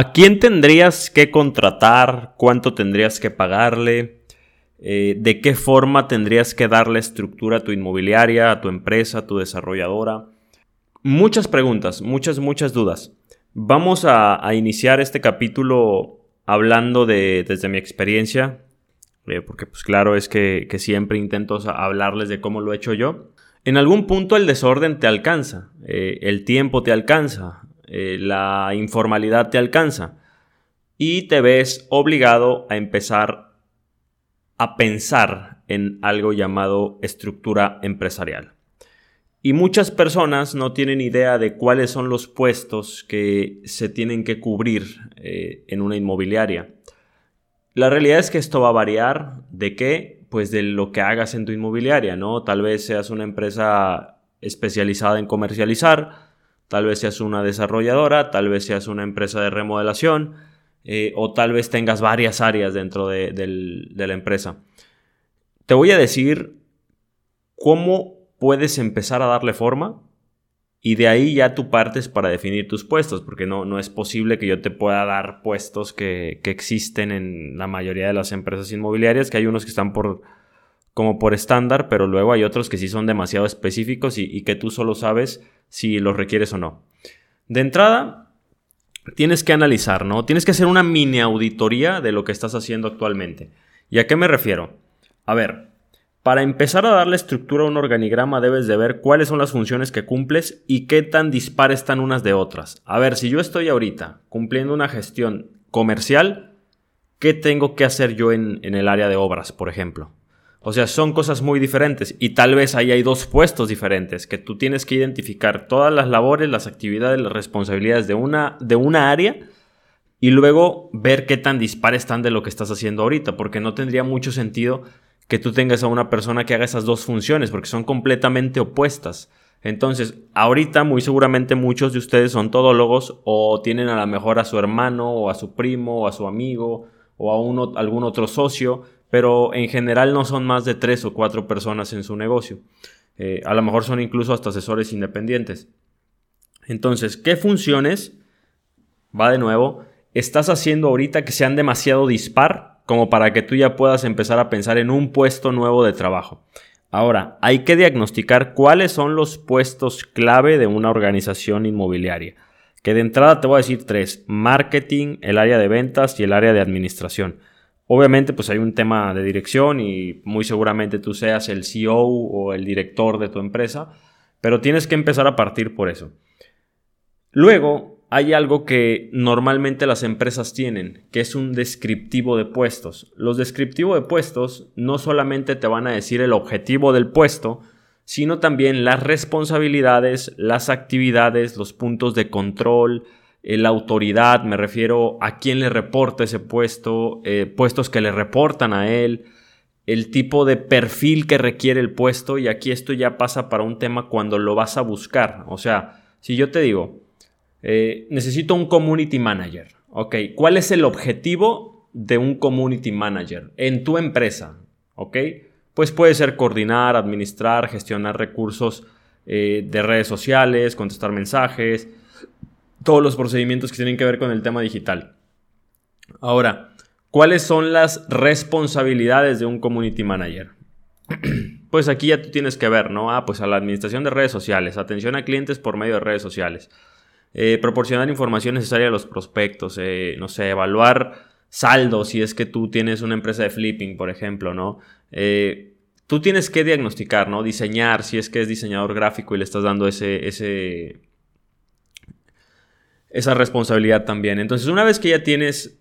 ¿A quién tendrías que contratar? ¿Cuánto tendrías que pagarle? Eh, ¿De qué forma tendrías que darle estructura a tu inmobiliaria, a tu empresa, a tu desarrolladora? Muchas preguntas, muchas, muchas dudas. Vamos a, iniciar este capítulo hablando de, desde mi experiencia, eh, porque pues claro es que, siempre intento hablarles de cómo lo he hecho yo. En algún punto el desorden te alcanza, eh, el tiempo te alcanza, eh, la informalidad te alcanza y te ves obligado a empezar a pensar en algo llamado estructura empresarial. Y muchas personas no tienen idea de cuáles son los puestos que se tienen que cubrir eh, en una inmobiliaria. La realidad es que esto va a variar de qué? Pues de lo que hagas en tu inmobiliaria, ¿no? Tal vez seas una empresa especializada en comercializar, Tal vez seas una desarrolladora, tal vez seas una empresa de remodelación eh, o tal vez tengas varias áreas dentro de, la empresa. Te voy a decir cómo puedes empezar a darle forma y de ahí ya tú partes para definir tus puestos, porque no, no es posible que yo te pueda dar puestos que, que, existen en la mayoría de las empresas inmobiliarias, que hay unos que están por como por estándar, pero luego hay otros que sí son demasiado específicos y, que tú solo sabes si los requieres o no. De entrada, tienes que analizar, ¿no? Tienes que hacer una mini auditoría de lo que estás haciendo actualmente. ¿Y a qué me refiero? A ver, para empezar a darle estructura a un organigrama debes de ver cuáles son las funciones que cumples y qué tan dispares están unas de otras. A ver, si yo estoy ahorita cumpliendo una gestión comercial, ¿qué tengo que hacer yo en el área de obras, por ejemplo? O sea, son cosas muy diferentes y tal vez ahí hay dos puestos diferentes que tú tienes que identificar todas las labores, las actividades, las responsabilidades de una, de una área y luego ver qué tan dispares están de lo que estás haciendo ahorita, porque no tendría mucho sentido que tú tengas a una persona que haga esas dos funciones, porque son completamente opuestas. Entonces, ahorita muy seguramente muchos de ustedes son todólogos o tienen a lo mejor a su hermano o a su primo o a su amigo o a algún otro socio pero en general no son más de tres o cuatro personas en su negocio. Eh, a lo mejor son incluso hasta asesores independientes. Entonces, ¿qué funciones, va de nuevo, estás haciendo ahorita que sean demasiado dispar como para que tú ya puedas empezar a pensar en un puesto nuevo de trabajo? Ahora, hay que diagnosticar cuáles son los puestos clave de una organización inmobiliaria. Que de entrada te voy a decir tres, marketing, el área de ventas y el área de administración. Obviamente, pues hay un tema de dirección y muy seguramente tú seas el CEO o el director de tu empresa, pero tienes que empezar a partir por eso. Luego, hay algo que normalmente las empresas tienen, que es un descriptivo de puestos. Los descriptivos de puestos no solamente te van a decir el objetivo del puesto, sino también las responsabilidades, las actividades, los puntos de control, la autoridad, me refiero a quién le reporta ese puesto, eh, puestos que le reportan a él, el tipo de perfil que requiere el puesto y aquí esto ya pasa para un tema cuando lo vas a buscar. O sea, si yo te digo, eh, necesito un community manager, ok, ¿cuál es el objetivo de un community manager en tu empresa? Ok, pues puede ser coordinar, administrar, gestionar recursos eh, de redes sociales, contestar mensajes, todos los procedimientos que tienen que ver con el tema digital. Ahora, ¿cuáles son las responsabilidades de un community manager? Pues aquí ya tú tienes que ver, ¿no? Ah, pues a la administración de redes sociales, atención a clientes por medio de redes sociales, eh, proporcionar información necesaria a los prospectos, eh, no sé, evaluar saldos si es que tú tienes una empresa de flipping, por ejemplo, ¿no? Eh, tú tienes que diagnosticar, ¿no? Diseñar si es que es diseñador gráfico y le estás dando ese, ese esa responsabilidad también. Entonces, una vez que ya tienes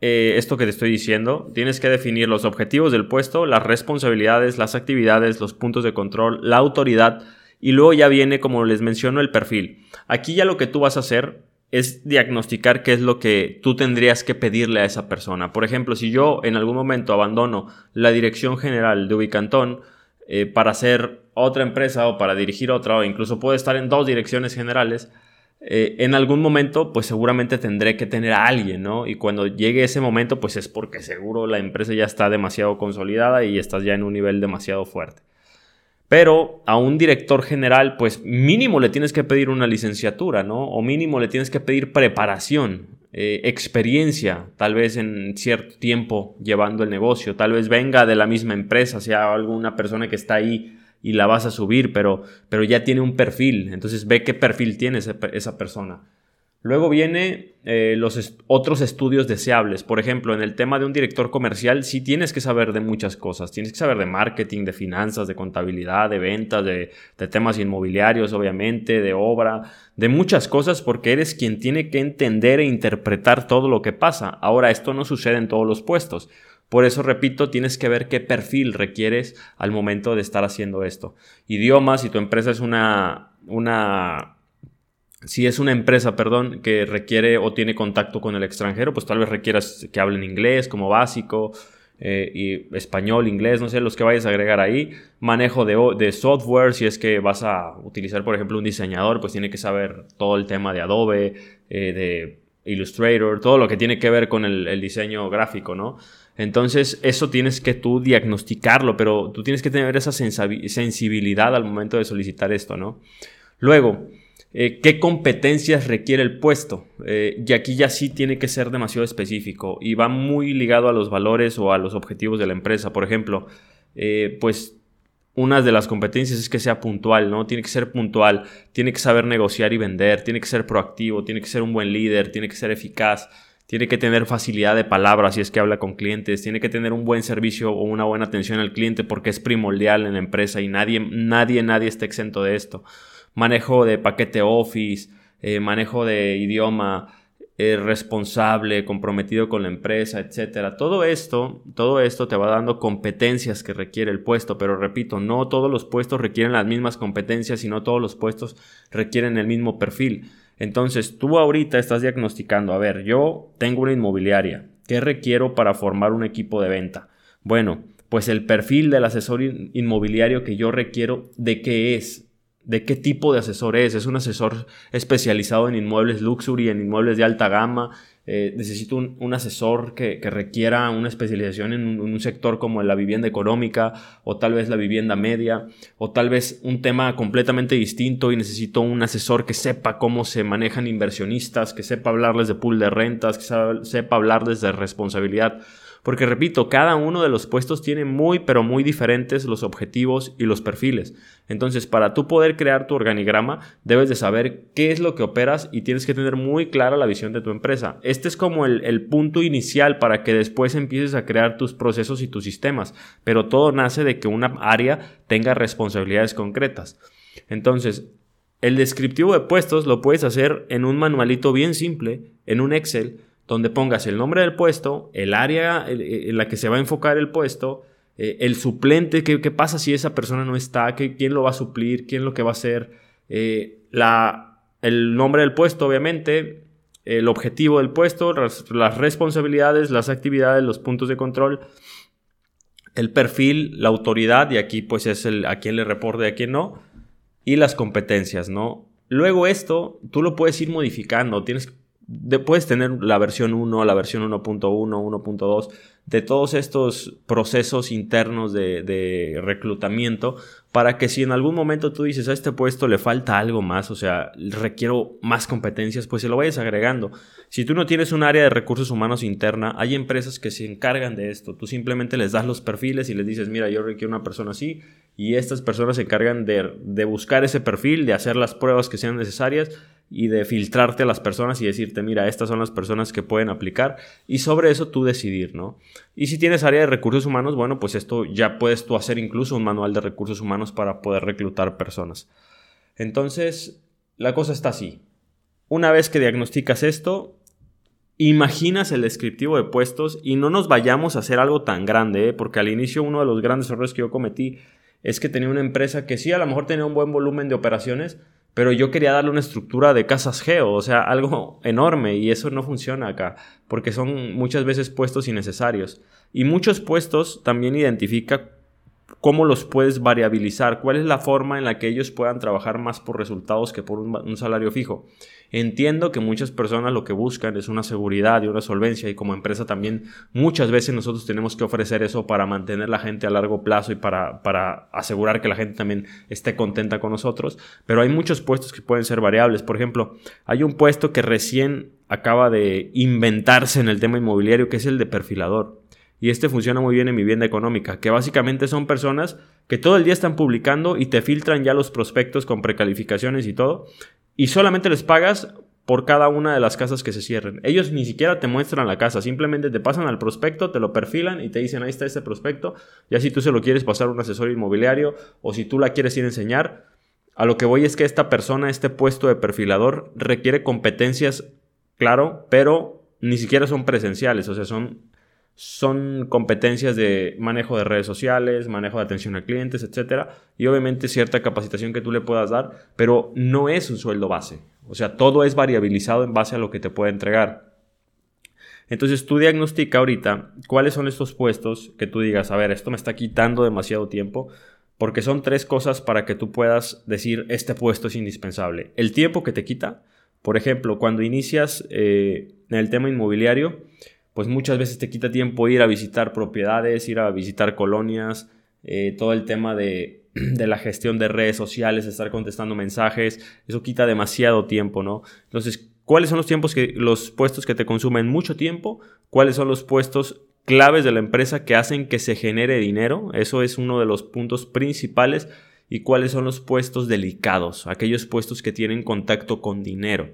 eh, esto que te estoy diciendo, tienes que definir los objetivos del puesto, las responsabilidades, las actividades, los puntos de control, la autoridad y luego ya viene, como les menciono, el perfil. Aquí ya lo que tú vas a hacer es diagnosticar qué es lo que tú tendrías que pedirle a esa persona. Por ejemplo, si yo en algún momento abandono la dirección general de Ubicantón eh, para hacer otra empresa o para dirigir otra o incluso puedo estar en dos direcciones generales, eh, en algún momento, pues seguramente tendré que tener a alguien, ¿no? Y cuando llegue ese momento, pues es porque seguro la empresa ya está demasiado consolidada y estás ya en un nivel demasiado fuerte. Pero a un director general, pues mínimo le tienes que pedir una licenciatura, ¿no? O mínimo le tienes que pedir preparación. eh, experiencia, tal vez en cierto tiempo llevando el negocio, tal vez venga de la misma empresa, sea alguna persona que está ahí y la vas a subir, pero, pero ya tiene un perfil, entonces ve qué perfil tiene esa persona. Luego viene eh, los otros estudios deseables. Por ejemplo, en el tema de un director comercial, sí tienes que saber de muchas cosas. Tienes que saber de marketing, de finanzas, de contabilidad, de ventas, de, de temas inmobiliarios, obviamente, de obra, de muchas cosas, porque eres quien tiene que entender e interpretar todo lo que pasa. Ahora, esto no sucede en todos los puestos. Por eso, repito, tienes que ver qué perfil requieres al momento de estar haciendo esto. Idiomas, si tu empresa es una, una si es una empresa, perdón, que requiere o tiene contacto con el extranjero, pues tal vez requieras que hablen inglés como básico, eh, y español, inglés, no sé, los que vayas a agregar ahí. Manejo de, software, si es que vas a utilizar, por ejemplo, un diseñador, pues tiene que saber todo el tema de Adobe, eh, de Illustrator, todo lo que tiene que ver con el, el diseño gráfico, ¿no? Entonces, eso tienes que tú diagnosticarlo, pero tú tienes que tener esa sensibilidad al momento de solicitar esto, ¿no? Luego, eh, qué competencias requiere el puesto. Eh, y aquí ya sí tiene que ser demasiado específico y va muy ligado a los valores o a los objetivos de la empresa. Por ejemplo, eh, pues una de las competencias es que sea puntual, ¿no? Tiene que ser puntual, tiene que saber negociar y vender, tiene que ser proactivo, tiene que ser un buen líder, tiene que ser eficaz, tiene que tener facilidad de palabras si es que habla con clientes, tiene que tener un buen servicio o una buena atención al cliente porque es primordial en la empresa y nadie, nadie, nadie está exento de esto manejo de paquete Office, eh, manejo de idioma, eh, responsable, comprometido con la empresa, etcétera. Todo esto, todo esto te va dando competencias que requiere el puesto, pero repito, no todos los puestos requieren las mismas competencias y no todos los puestos requieren el mismo perfil. Entonces, tú ahorita estás diagnosticando, a ver, yo tengo una inmobiliaria, ¿qué requiero para formar un equipo de venta? Bueno, pues el perfil del asesor inmobiliario que yo requiero, ¿de qué es? de qué tipo de asesor es. Es un asesor especializado en inmuebles luxury, en inmuebles de alta gama. Eh, necesito un, asesor que, requiera una especialización en un, sector como la vivienda económica o tal vez la vivienda media o tal vez un tema completamente distinto y necesito un asesor que sepa cómo se manejan inversionistas, que sepa hablarles de pool de rentas, que sepa hablarles de responsabilidad. Porque repito, cada uno de los puestos tiene muy pero muy diferentes los objetivos y los perfiles. Entonces, para tú poder crear tu organigrama, debes de saber qué es lo que operas y tienes que tener muy clara la visión de tu empresa. Este es como el, punto inicial para que después empieces a crear tus procesos y tus sistemas. Pero todo nace de que una área tenga responsabilidades concretas. Entonces, el descriptivo de puestos lo puedes hacer en un manualito bien simple, en un Excel, donde pongas el nombre del puesto, el área en la que se va a enfocar el puesto, eh, el suplente, qué, pasa si esa persona no está, ¿Qué, quién lo va a suplir, quién lo que va a hacer, eh, la, el nombre del puesto, obviamente, el objetivo del puesto, las, responsabilidades, las actividades, los puntos de control, el perfil, la autoridad, y aquí pues es el a quién le reporte a quién no, y las competencias, ¿no? Luego esto, tú lo puedes ir modificando, tienes puedes tener la versión 1, la versión 1.1, 1.2 de todos estos procesos internos de, reclutamiento para que si en algún momento tú dices a este puesto le falta algo más, o sea, requiero más competencias, pues se lo vayas agregando. Si tú no tienes un área de recursos humanos interna, hay empresas que se encargan de esto. Tú simplemente les das los perfiles y les dices, mira, yo requiero una persona así y estas personas se encargan de, de buscar ese perfil, de hacer las pruebas que sean necesarias y de filtrarte a las personas y decirte, mira, estas son las personas que pueden aplicar y sobre eso tú decidir, ¿no? Y si tienes área de recursos humanos, bueno, pues esto ya puedes tú hacer incluso un manual de recursos humanos para poder reclutar personas. Entonces, la cosa está así. Una vez que diagnosticas esto, imaginas el descriptivo de puestos y no nos vayamos a hacer algo tan grande, ¿eh? porque al inicio uno de los grandes errores que yo cometí es que tenía una empresa que sí, a lo mejor tenía un buen volumen de operaciones, pero yo quería darle una estructura de casas geo, o sea, algo enorme y eso no funciona acá, porque son muchas veces puestos innecesarios. Y muchos puestos también identifica cómo los puedes variabilizar, cuál es la forma en la que ellos puedan trabajar más por resultados que por un, salario fijo. Entiendo que muchas personas lo que buscan es una seguridad y una solvencia y como empresa también muchas veces nosotros tenemos que ofrecer eso para mantener la gente a largo plazo y para, para asegurar que la gente también esté contenta con nosotros, pero hay muchos puestos que pueden ser variables. Por ejemplo, hay un puesto que recién acaba de inventarse en el tema inmobiliario que es el de perfilador y este funciona muy bien en vivienda económica, que básicamente son personas que todo el día están publicando y te filtran ya los prospectos con precalificaciones y todo, y solamente les pagas por cada una de las casas que se cierren. Ellos ni siquiera te muestran la casa, simplemente te pasan al prospecto, te lo perfilan y te dicen, ahí está este prospecto, ya si tú se lo quieres pasar un asesor inmobiliario o si tú la quieres ir a enseñar, a lo que voy es que esta persona, este puesto de perfilador, requiere competencias, claro, pero ni siquiera son presenciales, o sea, son son competencias de manejo de redes sociales, manejo de atención a clientes, etcétera, y obviamente cierta capacitación que tú le puedas dar, pero no es un sueldo base. O sea, todo es variabilizado en base a lo que te puede entregar. Entonces tú diagnostica ahorita cuáles son estos puestos que tú digas, a ver, esto me está quitando demasiado tiempo, porque son tres cosas para que tú puedas decir, este puesto es indispensable. El tiempo que te quita, por ejemplo, cuando inicias eh, en el tema inmobiliario, pues muchas veces te quita tiempo ir a visitar propiedades, ir a visitar colonias, eh, todo el tema de, de, la gestión de redes sociales, estar contestando mensajes, eso quita demasiado tiempo, ¿no? Entonces, ¿cuáles son los tiempos que, los puestos que te consumen mucho tiempo? ¿Cuáles son los puestos claves de la empresa que hacen que se genere dinero? Eso es uno de los puntos principales. ¿Y cuáles son los puestos delicados? Aquellos puestos que tienen contacto con dinero.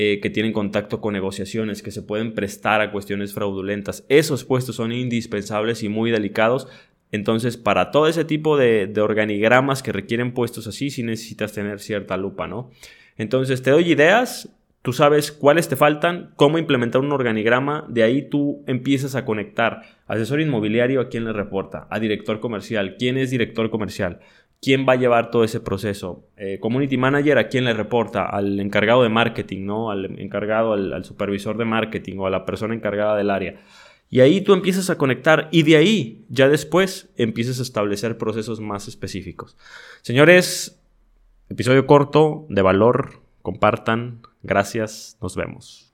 Eh, que tienen contacto con negociaciones, que se pueden prestar a cuestiones fraudulentas. Esos puestos son indispensables y muy delicados. Entonces, para todo ese tipo de, organigramas que requieren puestos así, sí necesitas tener cierta lupa, ¿no? Entonces, te doy ideas, tú sabes cuáles te faltan, cómo implementar un organigrama, de ahí tú empiezas a conectar asesor inmobiliario a quién le reporta, a director comercial, quién es director comercial, quién va a llevar todo ese proceso. Eh, community manager, ¿a quién le reporta? Al encargado de marketing, ¿no? Al encargado, al, supervisor de marketing o a la persona encargada del área. Y ahí tú empiezas a conectar y de ahí ya después empiezas a establecer procesos más específicos. Señores, episodio corto, de valor, compartan. Gracias, nos vemos.